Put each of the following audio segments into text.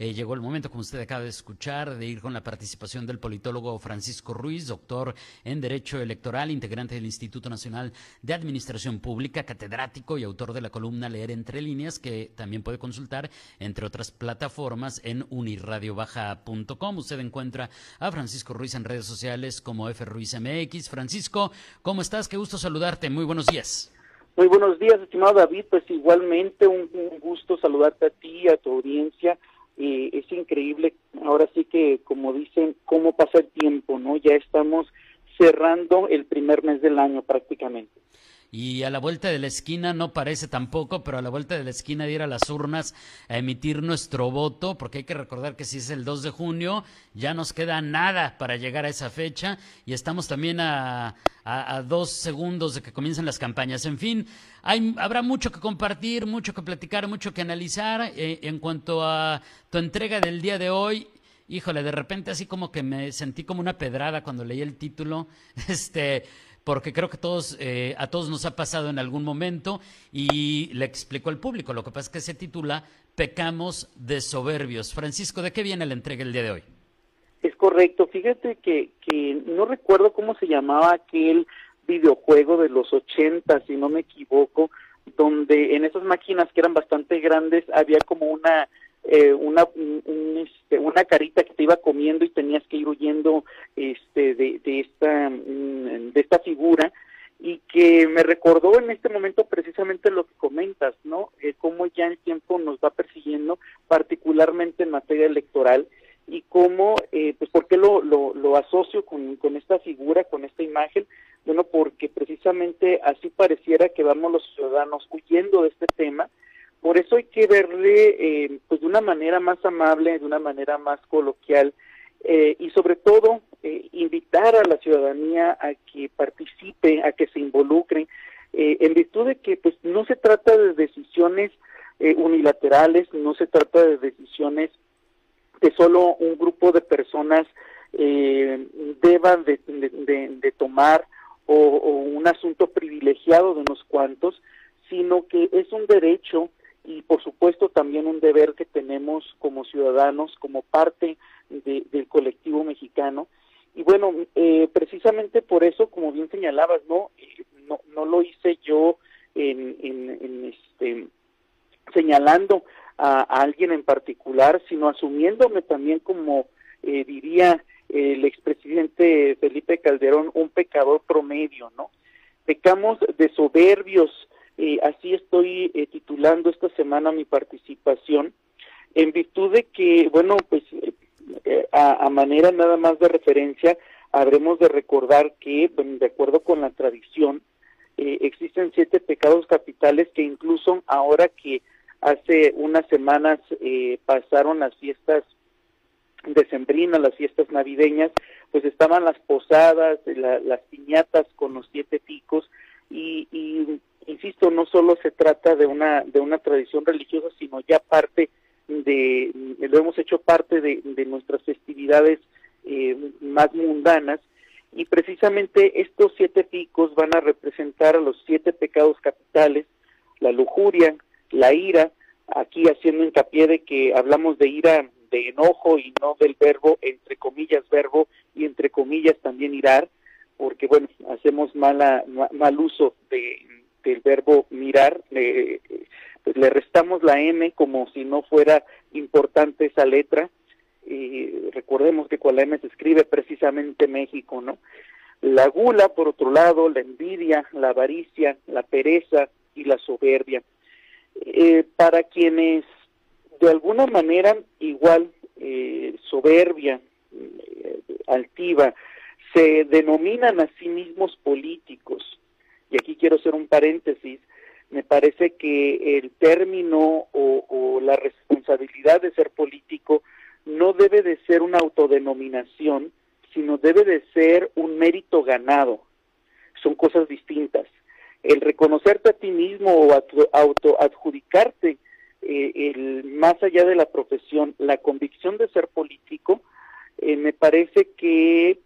Eh, llegó el momento, como usted acaba de escuchar, de ir con la participación del politólogo Francisco Ruiz, doctor en Derecho Electoral, integrante del Instituto Nacional de Administración Pública, catedrático y autor de la columna Leer entre líneas, que también puede consultar, entre otras plataformas, en unirradiobaja.com. Usted encuentra a Francisco Ruiz en redes sociales como F Ruiz MX. Francisco, ¿cómo estás? Qué gusto saludarte. Muy buenos días. Muy buenos días, estimado David. Pues igualmente un, un gusto saludarte a ti, a tu audiencia eh, es increíble, ahora sí que como dicen, cómo pasa el tiempo, ¿no? Ya estamos cerrando el primer mes del año prácticamente. Y a la vuelta de la esquina no parece tampoco, pero a la vuelta de la esquina de ir a las urnas a emitir nuestro voto, porque hay que recordar que si es el 2 de junio, ya nos queda nada para llegar a esa fecha y estamos también a, a, dos segundos de que comiencen las campañas. En fin, hay, habrá mucho que compartir, mucho que platicar, mucho que analizar eh, en cuanto a tu entrega del día de hoy híjole, de repente así como que me sentí como una pedrada cuando leí el título. Este, porque creo que todos, eh, a todos nos ha pasado en algún momento y le explico al público. Lo que pasa es que se titula Pecamos de soberbios. Francisco, ¿de qué viene la entrega el día de hoy? Es correcto. Fíjate que, que no recuerdo cómo se llamaba aquel videojuego de los 80, si no me equivoco, donde en esas máquinas que eran bastante grandes había como una eh, una este, una carita que te iba comiendo y tenías que ir huyendo este de, de esta mm, de esta figura y que me recordó en este momento precisamente lo que comentas, ¿no? Eh, cómo ya el tiempo nos va persiguiendo, particularmente en materia electoral, y cómo, eh, pues, ¿por qué lo, lo, lo asocio con, con esta figura, con esta imagen? Bueno, porque precisamente así pareciera que vamos los ciudadanos huyendo de este tema, por eso hay que verle eh, pues de una manera más amable, de una manera más coloquial eh, y sobre todo eh, invitar a la ciudadanía a que participe, a que se involucre, en virtud de que pues no se trata de decisiones unilaterales, no se trata de decisiones que solo un grupo de personas deban de, de, tomar o, o un asunto privilegiado de unos cuantos, sino que es un derecho y por supuesto también un deber que tenemos como ciudadanos, como parte del colectivo mexicano. Y bueno, eh, precisamente por eso, como bien señalabas, no, eh, no, no lo hice yo en, en, este, señalando a, alguien en particular, sino asumiéndome también como eh, diría el expresidente Felipe Calderón, un pecador promedio, ¿no? Pecamos de soberbios, eh, así estoy eh, titulando esta semana mi participación, en virtud de que, bueno, pues eh, a, manera nada más de referencia, habremos de recordar que, de acuerdo con la tradición, existen siete pecados capitales que incluso ahora que hace unas semanas pasaron las fiestas decembrinas, las fiestas navideñas, pues estaban las posadas, las piñatas con los siete picos, y, y insisto, no solo se trata de una, de una tradición religiosa, sino ya parte de, lo hemos hecho parte de, nuestras festividades eh, más mundanas, y precisamente estos siete picos van a representar a los siete pecados capitales, la lujuria, la ira, aquí haciendo hincapié de que hablamos de ira de enojo y no del verbo, entre comillas, verbo y entre comillas también irar, porque bueno, hacemos mala, mal uso de, del verbo mirar, le, pues le restamos la M como si no fuera importante esa letra. Y recordemos que con la M se escribe precisamente México, ¿no? La gula, por otro lado, la envidia, la avaricia, la pereza y la soberbia. Eh, para quienes de alguna manera igual eh, soberbia, eh, altiva, se denominan a sí mismos políticos, y aquí quiero hacer un paréntesis, me parece que el término o, la responsabilidad de ser político no debe de ser una autodenominación, sino debe de ser un mérito ganado. Son cosas distintas. El reconocerte a ti mismo o auto adjudicarte eh, el, más allá de la profesión, la convicción de ser político, eh, me parece que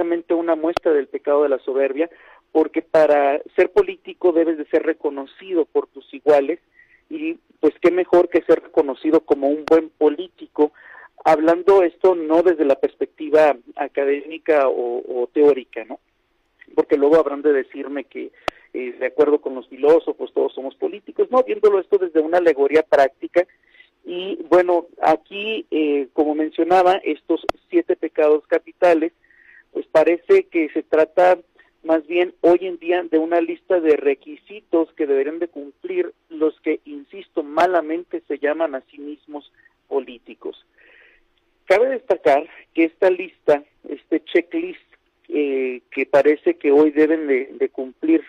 precisamente una muestra del pecado de la soberbia, porque para ser político debes de ser reconocido por tus iguales y pues qué mejor que ser reconocido como un buen político, hablando esto no desde la perspectiva académica o, teórica, ¿no? Porque luego habrán de decirme que eh, de acuerdo con los filósofos todos somos políticos, no, viéndolo esto desde una alegoría práctica. Y bueno, aquí, eh, como mencionaba, estos siete pecados capitales, pues parece que se trata más bien hoy en día de una lista de requisitos que deberían de cumplir los que, insisto, malamente se llaman a sí mismos políticos. Cabe destacar que esta lista, este checklist eh, que parece que hoy deben de, cumplir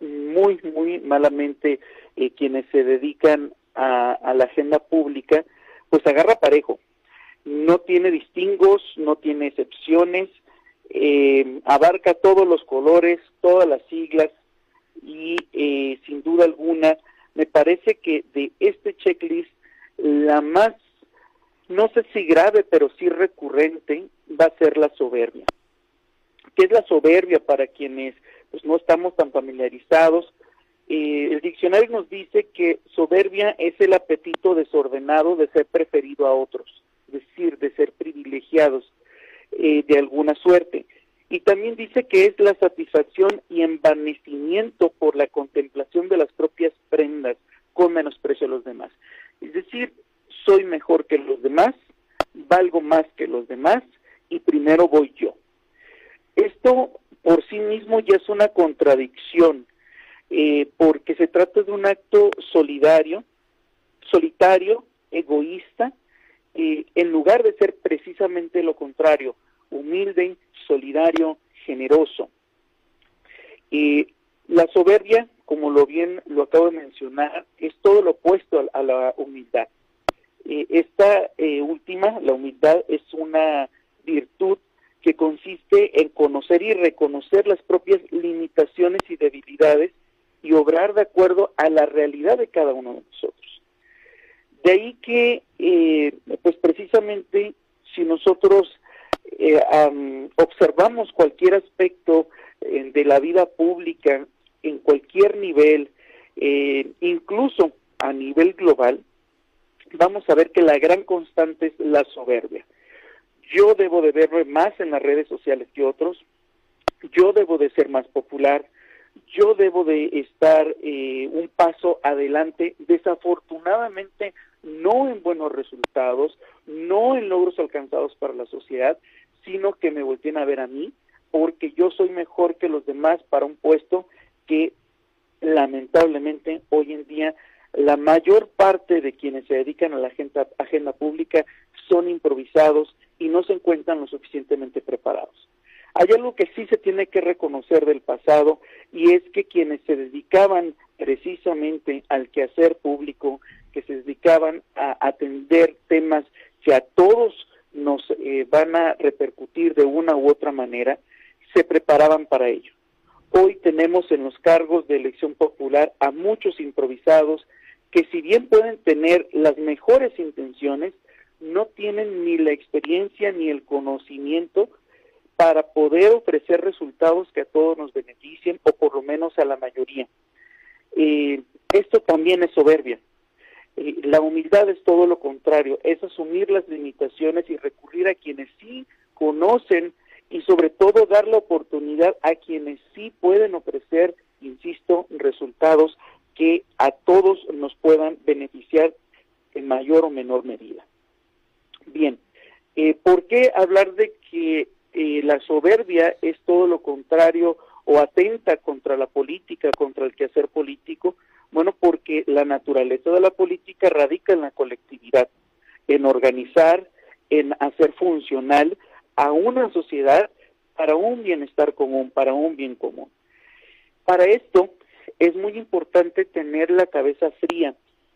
muy, muy malamente eh, quienes se dedican a, la agenda pública, pues agarra parejo. No tiene distingos, no tiene excepciones, eh, abarca todos los colores, todas las siglas y eh, sin duda alguna me parece que de este checklist la más, no sé si grave, pero sí recurrente va a ser la soberbia. ¿Qué es la soberbia para quienes pues, no estamos tan familiarizados? Eh, el diccionario nos dice que soberbia es el apetito desordenado de ser preferido a otros, es decir, de ser privilegiados eh, de alguna suerte. Y también dice que es la satisfacción y envanecimiento por la contemplación de las propias prendas con menosprecio a los demás. Es decir, soy mejor que los demás, valgo más que los demás y primero voy yo. Esto por sí mismo ya es una contradicción eh, porque se trata de un acto solidario, solitario, egoísta, eh, en lugar de ser precisamente lo contrario, humilde, solidario, generoso. Y la soberbia, como lo bien lo acabo de mencionar, es todo lo opuesto a, la humildad. Eh, esta última, la humildad, es una virtud que consiste en conocer y reconocer las propias limitaciones y debilidades y obrar de acuerdo a la realidad de cada uno de nosotros. De ahí que, eh, pues precisamente, si nosotros eh, observamos cualquier aspecto eh, de la vida pública en cualquier nivel, incluso a nivel global, vamos a ver que la gran constante es la soberbia. Yo debo de verme más en las redes sociales que otros, yo debo de ser más popular, yo debo de estar eh, un paso adelante, desafortunadamente no en buenos resultados, no en logros alcanzados para la sociedad, sino que me volteen a ver a mí, porque yo soy mejor que los demás para un puesto que lamentablemente hoy en día la mayor parte de quienes se dedican a la agenda, pública son improvisados y no se encuentran lo suficientemente preparados. Hay algo que sí se tiene que reconocer del pasado y es que quienes se dedicaban precisamente al quehacer público, que se dedicaban a atender temas que a todos nos eh, van a repercutir de una u otra manera, se preparaban para ello. Hoy tenemos en los cargos de elección popular a muchos improvisados que si bien pueden tener las mejores intenciones, no tienen ni la experiencia ni el conocimiento para poder ofrecer resultados que a todos nos beneficien o por lo menos a la mayoría. Eh, esto también es soberbia. Eh, la humildad es todo lo contrario, es asumir las limitaciones y recurrir a quienes sí conocen y sobre todo dar la oportunidad a quienes sí pueden ofrecer, insisto, resultados que a todos nos puedan beneficiar en mayor o menor medida. Bien, eh, ¿por qué hablar de que eh, la soberbia es todo lo contrario o atenta contra la política, contra el quehacer político, bueno, porque la naturaleza de la política radica en la colectividad, en organizar, en hacer funcional a una sociedad para un bienestar común, para un bien común. Para esto es muy importante tener la cabeza fría.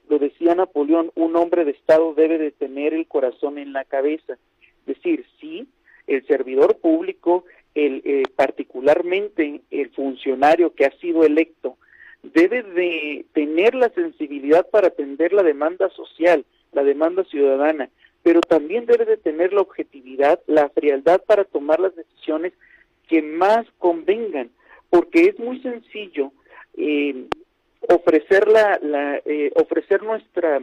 Lo decía Napoleón, un hombre de Estado debe de tener el corazón en la cabeza. Es decir, sí, el servidor público, el, eh, particularmente el funcionario que ha sido electo, debe de tener la sensibilidad para atender la demanda social, la demanda ciudadana, pero también debe de tener la objetividad, la frialdad para tomar las decisiones que más convengan, porque es muy sencillo eh, ofrecer, la, eh, ofrecer nuestra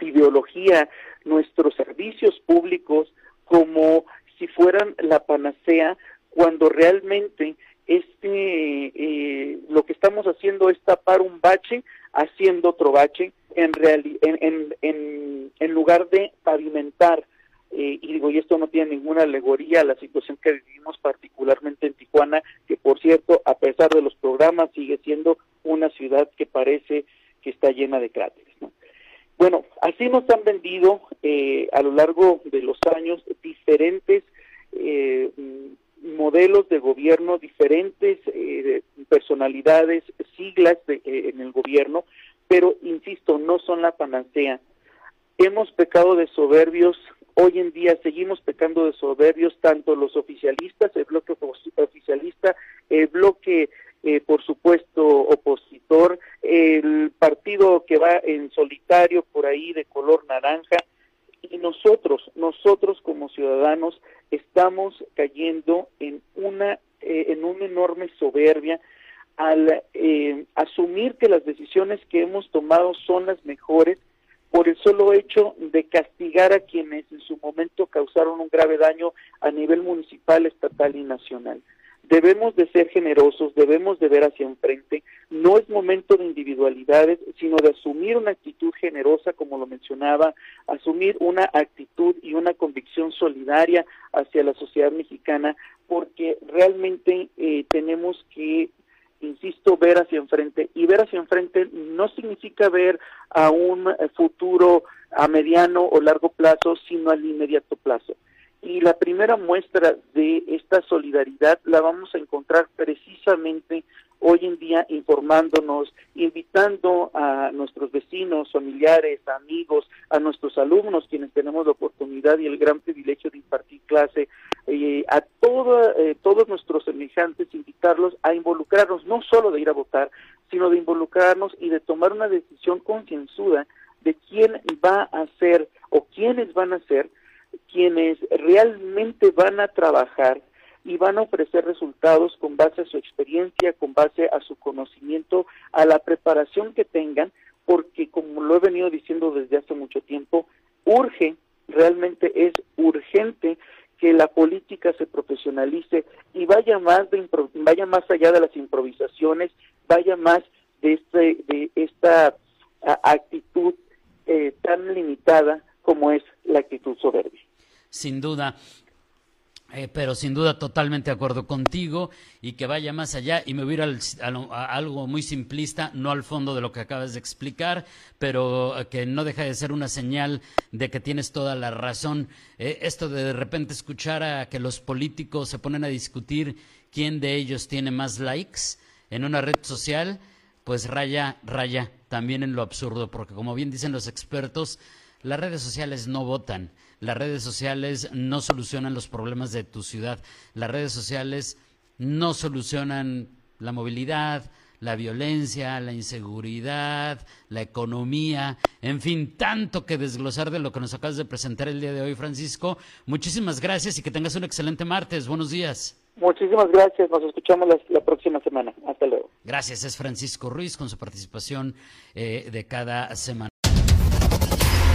ideología, nuestros servicios públicos como si fueran la panacea, cuando realmente este eh, lo que estamos haciendo es tapar un bache haciendo otro bache en, en, en, en, lugar de pavimentar eh, y digo y esto no tiene ninguna alegoría a la situación que vivimos particularmente en Tijuana que por cierto a pesar de los programas sigue siendo una ciudad que parece que está llena de cráteres bueno así nos han vendido eh, a lo largo de los años diferentes eh, modelos de gobierno, diferentes eh, personalidades, siglas de, eh, en el gobierno, pero insisto, no son la panacea. Hemos pecado de soberbios, hoy en día seguimos pecando de soberbios, tanto los oficialistas, el bloque oficialista, el bloque, eh, por supuesto, opositor, el partido que va en solitario por ahí de color naranja, y nosotros, nosotros como ciudadanos, estamos cayendo en una, eh, en una enorme soberbia al eh, asumir que las decisiones que hemos tomado son las mejores por el solo hecho de castigar a quienes en su momento causaron un grave daño a nivel municipal, estatal y nacional. Debemos de ser generosos, debemos de ver hacia enfrente. No es momento de individualidades, sino de asumir una actitud generosa, como lo mencionaba, asumir una actitud y una convicción solidaria hacia la sociedad mexicana, porque realmente eh, tenemos que insisto, ver hacia enfrente. Y ver hacia enfrente no significa ver a un futuro a mediano o largo plazo, sino al inmediato plazo. Y la primera muestra de esta solidaridad la vamos a encontrar precisamente hoy en día informándonos, invitando a nuestros vecinos, familiares, amigos, a nuestros alumnos, quienes tenemos la oportunidad y el gran privilegio de impartir clase, eh, a eh, todos nuestros semejantes, invitarlos a involucrarnos, no solo de ir a votar, sino de involucrarnos y de tomar una decisión concienzuda de quién va a ser o quiénes van a ser quienes realmente van a trabajar y van a ofrecer resultados con base a su experiencia, con base a su conocimiento, a la preparación que tengan, porque como lo he venido diciendo desde hace mucho tiempo, urge, realmente es urgente que la política se profesionalice y vaya más de vaya más allá de las improvisaciones, vaya más de este de esta actitud eh, tan limitada como es la actitud soberbia. Sin duda. Eh, pero sin duda totalmente de acuerdo contigo y que vaya más allá y me voy a, algo muy simplista, no al fondo de lo que acabas de explicar, pero eh, que no deja de ser una señal de que tienes toda la razón. Eh, esto de de repente escuchar a que los políticos se ponen a discutir quién de ellos tiene más likes en una red social, pues raya, raya también en lo absurdo, porque como bien dicen los expertos, las redes sociales no votan, las redes sociales no solucionan los problemas de tu ciudad, las redes sociales no solucionan la movilidad, la violencia, la inseguridad, la economía, en fin, tanto que desglosar de lo que nos acabas de presentar el día de hoy, Francisco. Muchísimas gracias y que tengas un excelente martes. Buenos días. Muchísimas gracias. Nos escuchamos la, próxima semana. Hasta luego. Gracias. Es Francisco Ruiz con su participación eh, de cada semana.